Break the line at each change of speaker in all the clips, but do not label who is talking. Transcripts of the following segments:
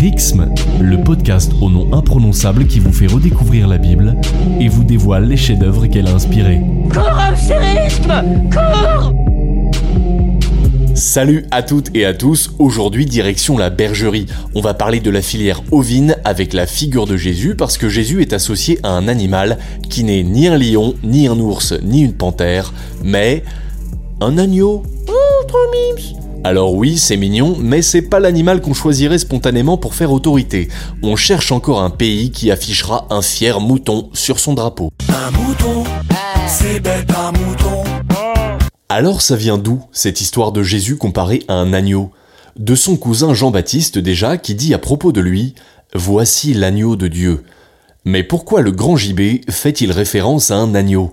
Rixme, le podcast au nom imprononçable qui vous fait redécouvrir la Bible et vous dévoile les chefs-d'œuvre qu'elle a inspirés. Salut à toutes et à tous, aujourd'hui direction la bergerie. On va parler de la filière ovine avec la figure de Jésus parce que Jésus est associé à un animal qui n'est ni un lion, ni un ours, ni une panthère, mais un agneau. Oh, trop mimes alors oui, c'est mignon, mais c'est pas l'animal qu'on choisirait spontanément pour faire autorité. On cherche encore un pays qui affichera un fier mouton sur son drapeau. Un mouton, c'est bête un mouton. Alors ça vient d'où cette histoire de Jésus comparé à un agneau? De son cousin Jean-Baptiste déjà qui dit à propos de lui Voici l'agneau de Dieu. Mais pourquoi le grand gibet fait-il référence à un agneau?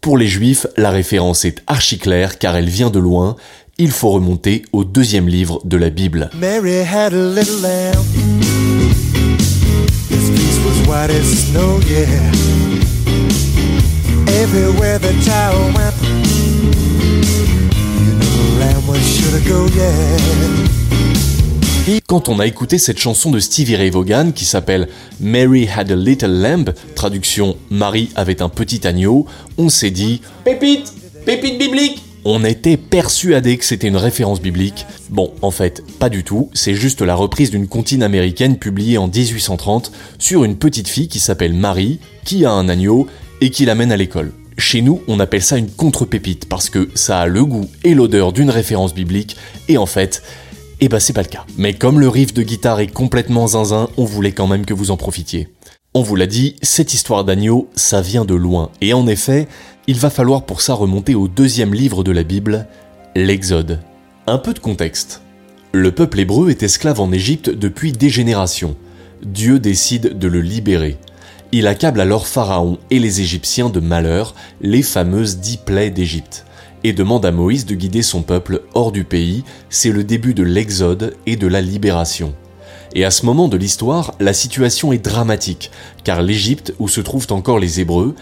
Pour les juifs, la référence est archi claire car elle vient de loin, il faut remonter au deuxième livre de la Bible. Mary had a little lamb. His piece was white as snow, yeah. Everywhere the child went, you know the lamb was sure to go, yeah. Quand on a écouté cette chanson de Stevie Ray Vaughan qui s'appelle Mary Had a Little Lamb, traduction Marie avait un petit agneau, on s'est dit Pépite Pépite biblique on était persuadé que c'était une référence biblique. Bon, en fait, pas du tout, c'est juste la reprise d'une comptine américaine publiée en 1830 sur une petite fille qui s'appelle Marie, qui a un agneau et qui l'amène à l'école. Chez nous, on appelle ça une contre-pépite parce que ça a le goût et l'odeur d'une référence biblique et en fait, eh ben c'est pas le cas. Mais comme le riff de guitare est complètement zinzin, on voulait quand même que vous en profitiez. On vous l'a dit, cette histoire d'agneau, ça vient de loin. Et en effet, il va falloir pour ça remonter au deuxième livre de la Bible, l'Exode. Un peu de contexte. Le peuple hébreu est esclave en Égypte depuis des générations. Dieu décide de le libérer. Il accable alors Pharaon et les Égyptiens de malheur, les fameuses dix plaies d'Égypte, et demande à Moïse de guider son peuple hors du pays, c'est le début de l'exode et de la libération. Et à ce moment de l'histoire, la situation est dramatique, car l'Égypte, où se trouvent encore les Hébreux,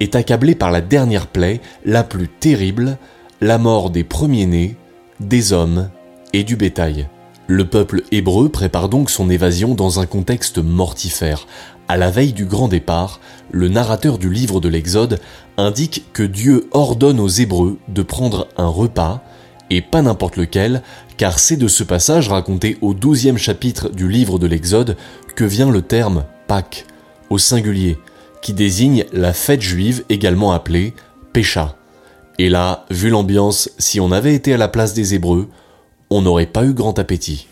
est accablé par la dernière plaie, la plus terrible, la mort des premiers-nés, des hommes et du bétail. Le peuple hébreu prépare donc son évasion dans un contexte mortifère. À la veille du grand départ, le narrateur du livre de l'Exode indique que Dieu ordonne aux Hébreux de prendre un repas, et pas n'importe lequel, car c'est de ce passage raconté au douzième chapitre du livre de l'Exode que vient le terme Pâques, au singulier, qui désigne la fête juive également appelée Pécha. Et là, vu l'ambiance, si on avait été à la place des Hébreux, on n'aurait pas eu grand appétit.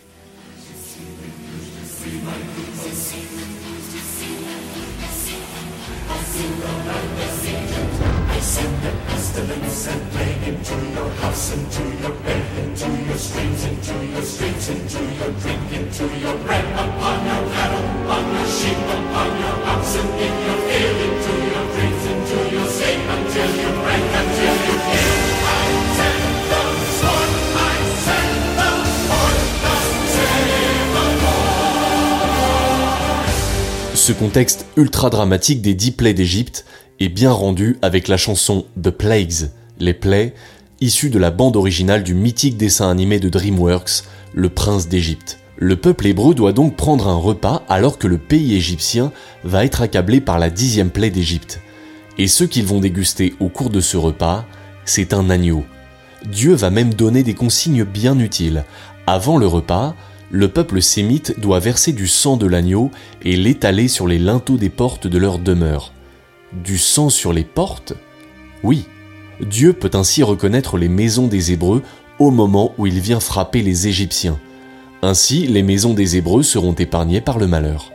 Ce contexte ultra dramatique des dix plaies d'Égypte est bien rendu avec la chanson The Plagues, les plaies, issue de la bande originale du mythique dessin animé de DreamWorks, Le Prince d'Égypte. Le peuple hébreu doit donc prendre un repas alors que le pays égyptien va être accablé par la dixième plaie d'Égypte. Et ce qu'ils vont déguster au cours de ce repas, c'est un agneau. Dieu va même donner des consignes bien utiles. Avant le repas, le peuple sémite doit verser du sang de l'agneau et l'étaler sur les linteaux des portes de leur demeure. Du sang sur les portes? Oui, Dieu peut ainsi reconnaître les maisons des Hébreux au moment où il vient frapper les Égyptiens. Ainsi, les maisons des Hébreux seront épargnées par le malheur.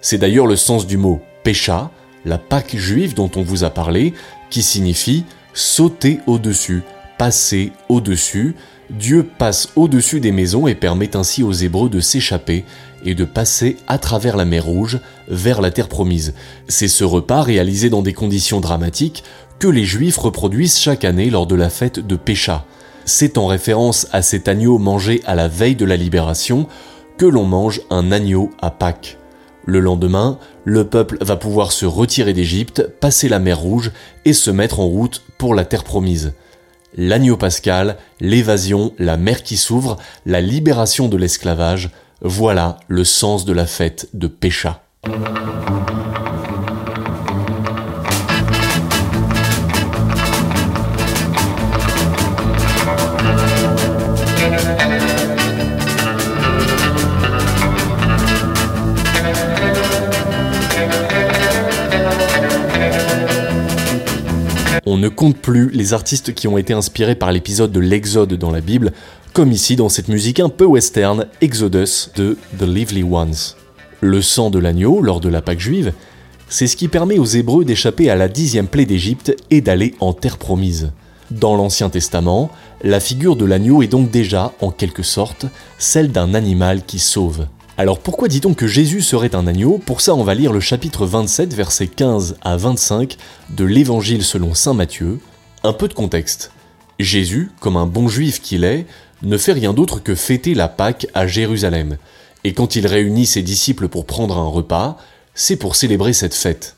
C'est d'ailleurs le sens du mot pécha, la Pâque juive dont on vous a parlé, qui signifie sauter au-dessus, passer au-dessus, Dieu passe au-dessus des maisons et permet ainsi aux Hébreux de s'échapper et de passer à travers la mer Rouge vers la terre promise. C'est ce repas réalisé dans des conditions dramatiques que les Juifs reproduisent chaque année lors de la fête de Pécha. C'est en référence à cet agneau mangé à la veille de la libération que l'on mange un agneau à Pâques. Le lendemain, le peuple va pouvoir se retirer d'Égypte, passer la mer Rouge et se mettre en route pour la terre promise l'agneau pascal, l'évasion, la mer qui s'ouvre, la libération de l'esclavage, Voilà le sens de la fête de Pécha. On ne compte plus les artistes qui ont été inspirés par l'épisode de l'Exode dans la Bible, comme ici dans cette musique un peu western, Exodus de The Lively Ones. Le sang de l'agneau lors de la Pâque juive, c'est ce qui permet aux Hébreux d'échapper à la dixième plaie d'Égypte et d'aller en terre promise. Dans l'Ancien Testament, la figure de l'agneau est donc déjà, en quelque sorte, celle d'un animal qui sauve. Alors pourquoi dit-on que Jésus serait un agneau? Pour ça, on va lire le chapitre 27, versets 15 à 25 de l'Évangile selon Saint Matthieu. Un peu de contexte. Jésus, comme un bon juif qu'il est, ne fait rien d'autre que fêter la Pâque à Jérusalem. Et quand il réunit ses disciples pour prendre un repas, c'est pour célébrer cette fête.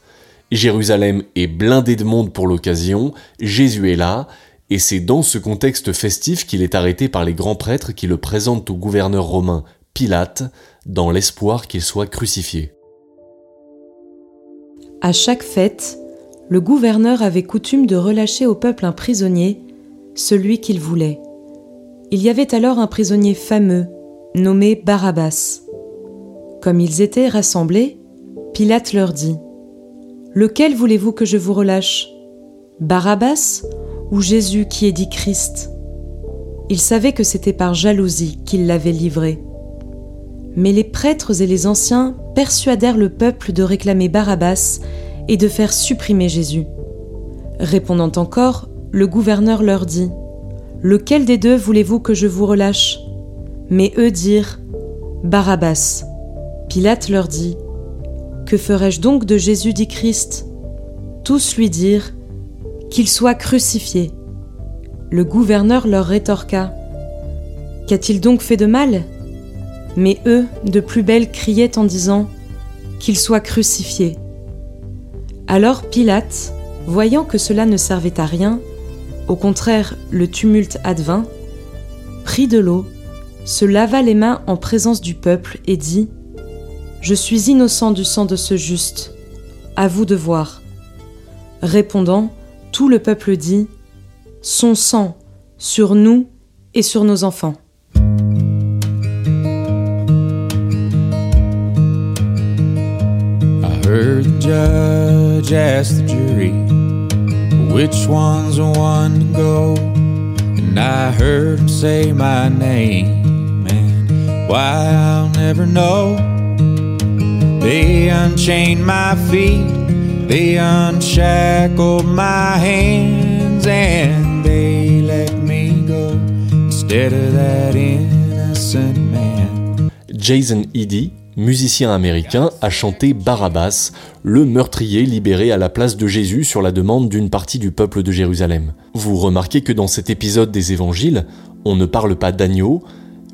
Jérusalem est blindée de monde pour l'occasion, Jésus est là, et c'est dans ce contexte festif qu'il est arrêté par les grands prêtres qui le présentent au gouverneur romain Pilate dans l'espoir qu'il soit crucifié.
À chaque fête, le gouverneur avait coutume de relâcher au peuple un prisonnier, celui qu'il voulait. Il y avait alors un prisonnier fameux, nommé Barabbas. Comme ils étaient rassemblés, Pilate leur dit Lequel voulez-vous que je vous relâche? Barabbas ou Jésus qui est dit Christ? Il savait que c'était par jalousie qu'il l'avait livré. Mais les prêtres et les anciens persuadèrent le peuple de réclamer Barabbas et de faire supprimer Jésus. Répondant encore, le gouverneur leur dit Lequel des deux voulez-vous que je vous relâche? Mais eux dirent Barabbas. Pilate leur dit Que ferai-je donc de Jésus dit Christ? Tous lui dirent Qu'il soit crucifié. Le gouverneur leur rétorqua Qu'a-t-il donc fait de mal? Mais eux, de plus belle, criaient en disant Qu'il soit crucifié. Alors Pilate, voyant que cela ne servait à rien, au contraire le tumulte advint, prit de l'eau, se lava les mains en présence du peuple et dit Je suis innocent du sang de ce juste, à vous de voir. Répondant, tout le peuple dit Son sang sur nous et sur nos enfants. Heard the judge ask the jury which one's the one to go. And I heard him say my name, and why I'll never know. They unchained my feet, they unshackled my hands, and they let me go instead of that innocent man.
Jason Edie musicien américain, a chanté Barabbas, le meurtrier libéré à la place de Jésus sur la demande d'une partie du peuple de Jérusalem. Vous remarquez que dans cet épisode des évangiles, on ne parle pas d'agneau,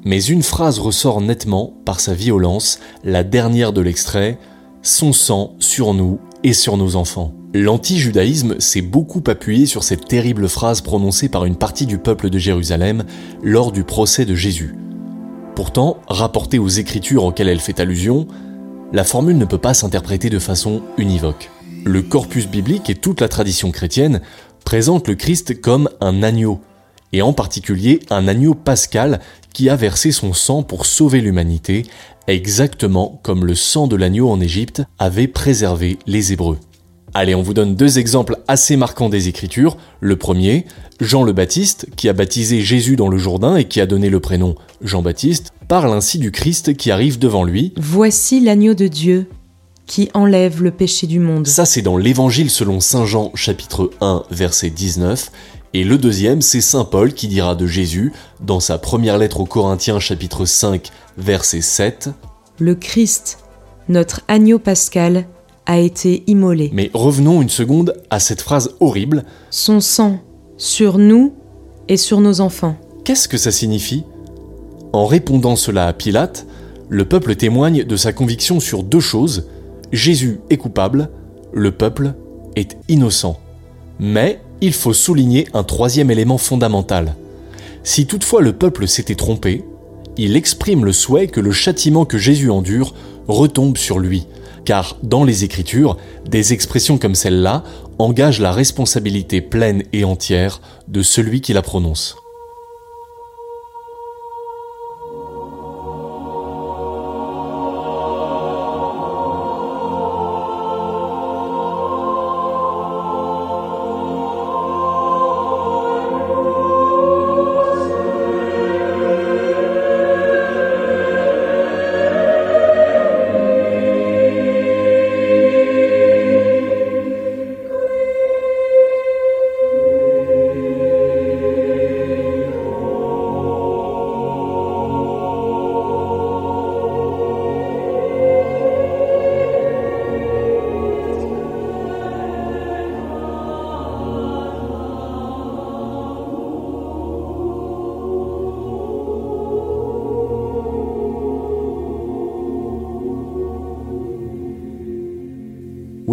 mais une phrase ressort nettement par sa violence, la dernière de l'extrait, Son sang sur nous et sur nos enfants. L'anti-judaïsme s'est beaucoup appuyé sur cette terrible phrase prononcée par une partie du peuple de Jérusalem lors du procès de Jésus. Pourtant, rapportée aux écritures auxquelles elle fait allusion, la formule ne peut pas s'interpréter de façon univoque. Le corpus biblique et toute la tradition chrétienne présentent le Christ comme un agneau, et en particulier un agneau pascal qui a versé son sang pour sauver l'humanité, exactement comme le sang de l'agneau en Égypte avait préservé les Hébreux. Allez, on vous donne deux exemples assez marquants des Écritures. Le premier, Jean le Baptiste, qui a baptisé Jésus dans le Jourdain et qui a donné le prénom Jean-Baptiste, parle ainsi du Christ qui arrive devant lui.
Voici l'agneau de Dieu qui enlève le péché du monde.
Ça, c'est dans l'Évangile selon Saint Jean, chapitre 1, verset 19. Et le deuxième, c'est Saint Paul qui dira de Jésus, dans sa première lettre aux Corinthiens, chapitre 5, verset 7.
Le Christ, notre agneau pascal, a été immolé.
Mais revenons une seconde à cette phrase horrible.
Son sang sur nous et sur nos enfants.
Qu'est-ce que ça signifie? En répondant cela à Pilate, le peuple témoigne de sa conviction sur deux choses. Jésus est coupable, le peuple est innocent. Mais il faut souligner un troisième élément fondamental. Si toutefois le peuple s'était trompé, il exprime le souhait que le châtiment que Jésus endure retombe sur lui, car dans les Écritures, des expressions comme celle-là engagent la responsabilité pleine et entière de celui qui la prononce.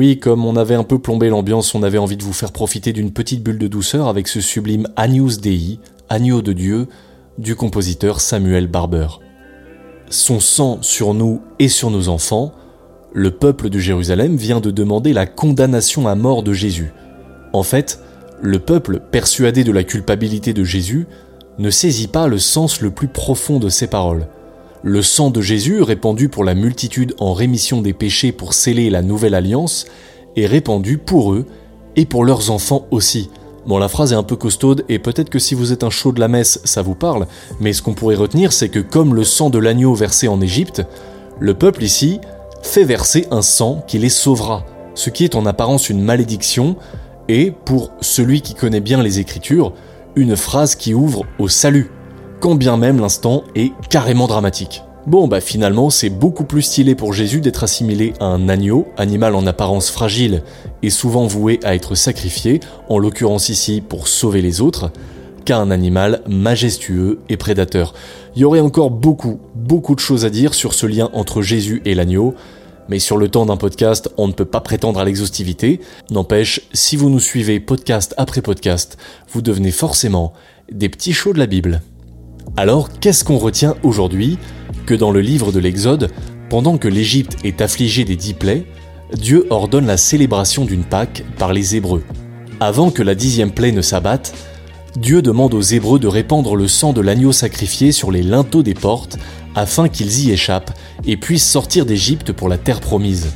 Oui, comme on avait un peu plombé l'ambiance, on avait envie de vous faire profiter d'une petite bulle de douceur avec ce sublime Agnus Dei, agneau de Dieu, du compositeur Samuel Barber. Son sang sur nous et sur nos enfants, le peuple de Jérusalem vient de demander la condamnation à mort de Jésus. En fait, le peuple, persuadé de la culpabilité de Jésus, ne saisit pas le sens le plus profond de ses paroles. Le sang de Jésus, répandu pour la multitude en rémission des péchés pour sceller la nouvelle alliance, est répandu pour eux et pour leurs enfants aussi. Bon, la phrase est un peu costaude et peut-être que si vous êtes un chaud de la messe, ça vous parle, mais ce qu'on pourrait retenir, c'est que comme le sang de l'agneau versé en Égypte, le peuple ici fait verser un sang qui les sauvera, ce qui est en apparence une malédiction et, pour celui qui connaît bien les Écritures, une phrase qui ouvre au salut quand bien même l'instant est carrément dramatique. Bon bah finalement c'est beaucoup plus stylé pour Jésus d'être assimilé à un agneau, animal en apparence fragile et souvent voué à être sacrifié, en l'occurrence ici pour sauver les autres, qu'à un animal majestueux et prédateur. Il y aurait encore beaucoup, beaucoup de choses à dire sur ce lien entre Jésus et l'agneau, mais sur le temps d'un podcast, on ne peut pas prétendre à l'exhaustivité. N'empêche, si vous nous suivez podcast après podcast, vous devenez forcément des petits chauds de la Bible. Alors, qu'est-ce qu'on retient aujourd'hui Que dans le livre de l'Exode, pendant que l'Égypte est affligée des dix plaies, Dieu ordonne la célébration d'une Pâque par les Hébreux. Avant que la dixième plaie ne s'abatte, Dieu demande aux Hébreux de répandre le sang de l'agneau sacrifié sur les linteaux des portes afin qu'ils y échappent et puissent sortir d'Égypte pour la terre promise.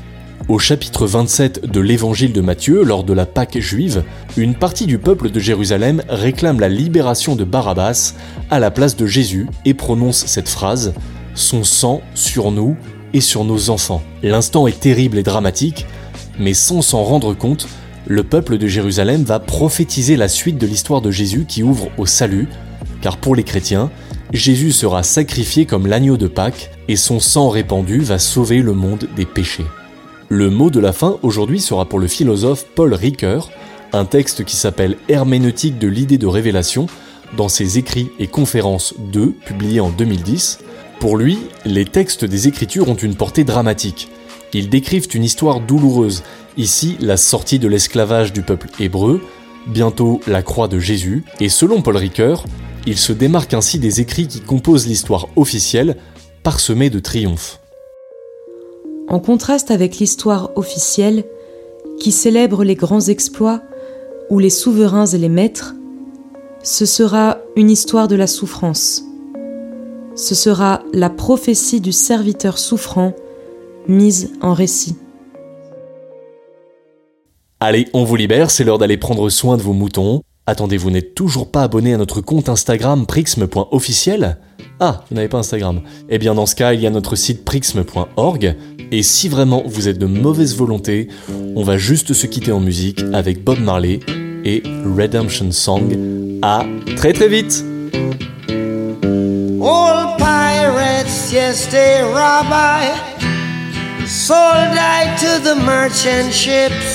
Au chapitre 27 de l'évangile de Matthieu, lors de la Pâque juive, une partie du peuple de Jérusalem réclame la libération de Barabbas à la place de Jésus et prononce cette phrase Son sang sur nous et sur nos enfants. L'instant est terrible et dramatique, mais sans s'en rendre compte, le peuple de Jérusalem va prophétiser la suite de l'histoire de Jésus qui ouvre au salut, car pour les chrétiens, Jésus sera sacrifié comme l'agneau de Pâques et son sang répandu va sauver le monde des péchés. Le mot de la fin aujourd'hui sera pour le philosophe Paul Ricoeur, un texte qui s'appelle Herméneutique de l'idée de révélation dans ses écrits et conférences 2 publiés en 2010. Pour lui, les textes des Écritures ont une portée dramatique. Ils décrivent une histoire douloureuse, ici la sortie de l'esclavage du peuple hébreu, bientôt la croix de Jésus, et selon Paul Ricoeur, il se démarque ainsi des écrits qui composent l'histoire officielle, parsemée de triomphes
en contraste avec l'histoire officielle qui célèbre les grands exploits ou les souverains et les maîtres, ce sera une histoire de la souffrance. Ce sera la prophétie du serviteur souffrant mise en récit.
Allez, on vous libère, c'est l'heure d'aller prendre soin de vos moutons. Attendez, vous n'êtes toujours pas abonné à notre compte Instagram prixme.officiel Ah, vous n'avez pas Instagram. Eh bien dans ce cas, il y a notre site prixme.org et si vraiment vous êtes de mauvaise volonté, on va juste se quitter en musique avec Bob Marley et Redemption Song. À très très vite! Rabbi, sold to the merchant ships.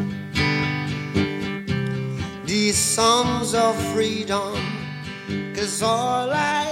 songs of freedom? Cause all I